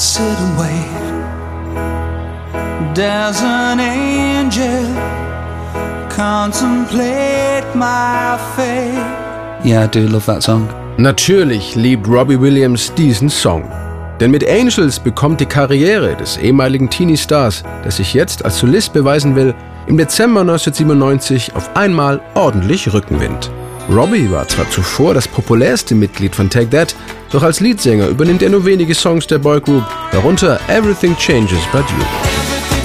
sit and wait. Does an angel contemplate my fate? Yeah, I do love that song. Natürlich liebt Robbie Williams diesen Song. Denn mit Angels bekommt die Karriere des ehemaligen Teenie-Stars, der sich jetzt als Solist beweisen will, im Dezember 1997 auf einmal ordentlich Rückenwind. Robbie war zwar zuvor das populärste Mitglied von Take That, doch als Leadsänger übernimmt er nur wenige Songs der Boygroup, darunter Everything Changes But You. Know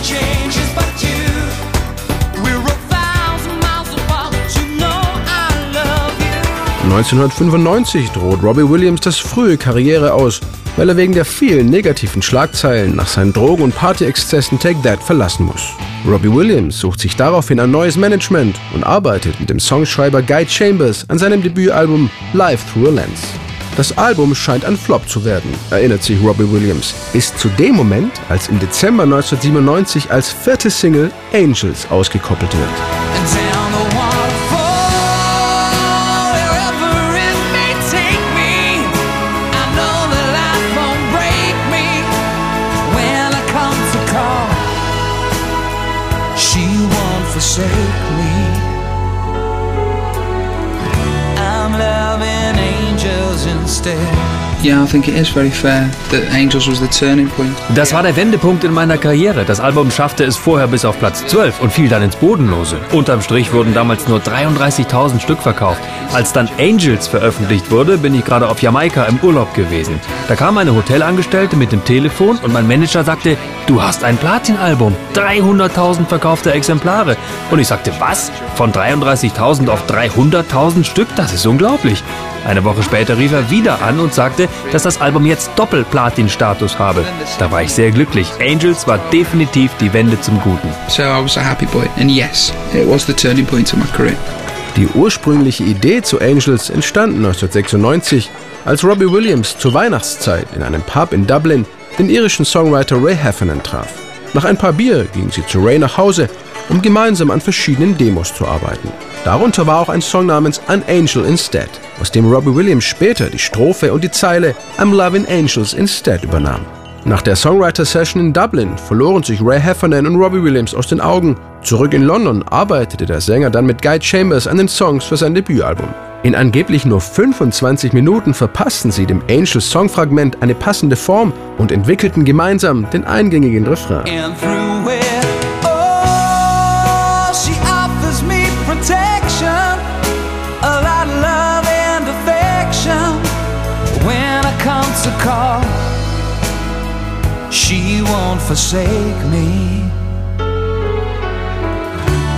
you. 1995 droht Robbie Williams das frühe Karriere aus, weil er wegen der vielen negativen Schlagzeilen nach seinen Drogen- und Partyexzessen Take That verlassen muss. Robbie Williams sucht sich daraufhin ein neues Management und arbeitet mit dem Songschreiber Guy Chambers an seinem Debütalbum Live Through a Lens. Das Album scheint ein Flop zu werden, erinnert sich Robbie Williams, bis zu dem Moment, als im Dezember 1997 als vierte Single Angels ausgekoppelt wird. Instead. Yeah, I think it is very fair that Angels was the turning point. Das war der Wendepunkt in meiner Karriere. Das Album schaffte es vorher bis auf Platz 12 und fiel dann ins Bodenlose. Unterm Strich wurden damals nur 33.000 Stück verkauft. Als dann Angels veröffentlicht wurde, bin ich gerade auf Jamaika im Urlaub gewesen. Da kam eine Hotelangestellte mit dem Telefon und mein Manager sagte, du hast ein Platinalbum, 300.000 verkaufte Exemplare. Und ich sagte, was? Von 33.000 auf 300.000 Stück? Das ist unglaublich. Eine Woche später rief er wieder an und sagte, dass das Album jetzt Doppel-Platin-Status habe. Da war ich sehr glücklich. Angels war definitiv die Wende zum Guten. So I was a happy boy. And yes, it was the turning point of my career. Die ursprüngliche Idee zu Angels entstand 1996, als Robbie Williams zur Weihnachtszeit in einem Pub in Dublin den irischen Songwriter Ray Heffernan traf. Nach ein paar Bier gingen sie zu Ray nach Hause, um gemeinsam an verschiedenen Demos zu arbeiten. Darunter war auch ein Song namens An Angel Instead, aus dem Robbie Williams später die Strophe und die Zeile I'm Loving Angels Instead übernahm. Nach der Songwriter-Session in Dublin verloren sich Ray Heffernan und Robbie Williams aus den Augen. Zurück in London arbeitete der Sänger dann mit Guy Chambers an den Songs für sein Debütalbum. In angeblich nur 25 Minuten verpassten sie dem Angels Songfragment eine passende Form und entwickelten gemeinsam den eingängigen Refrain. Forsake me.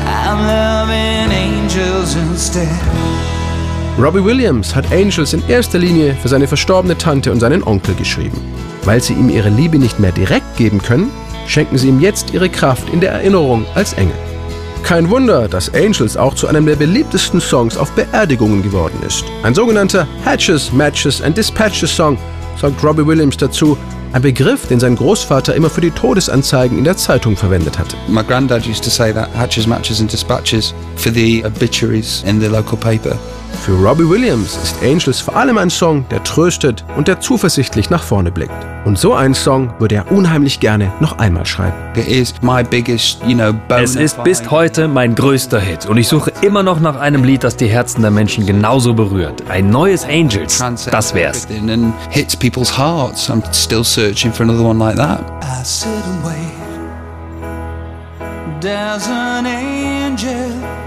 I'm loving angels instead. Robbie Williams hat Angels in erster Linie für seine verstorbene Tante und seinen Onkel geschrieben. Weil sie ihm ihre Liebe nicht mehr direkt geben können, schenken sie ihm jetzt ihre Kraft in der Erinnerung als Engel. Kein Wunder, dass Angels auch zu einem der beliebtesten Songs auf Beerdigungen geworden ist. Ein sogenannter Hatches, Matches and Dispatches Song, sagt Robbie Williams dazu, ein Begriff, den sein Großvater immer für die Todesanzeigen in der Zeitung verwendet hatte. My granddad used to say that hatches, matches, and dispatches for the obituaries in the local paper. Für Robbie Williams ist Angels vor allem ein Song, der tröstet und der zuversichtlich nach vorne blickt. Und so einen Song würde er unheimlich gerne noch einmal schreiben. It is my biggest, you know, bona Es ist bis heute mein größter Hit und ich suche immer noch nach einem Lied, das die Herzen der Menschen genauso berührt. Ein neues Angels, das wär's. everything and hits people's hearts. I'm still searching for another one like that. I sit and wait. Does an angel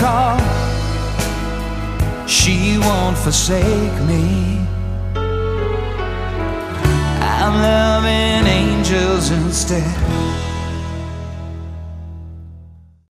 call. She won't forsake me. I'm loving angels instead.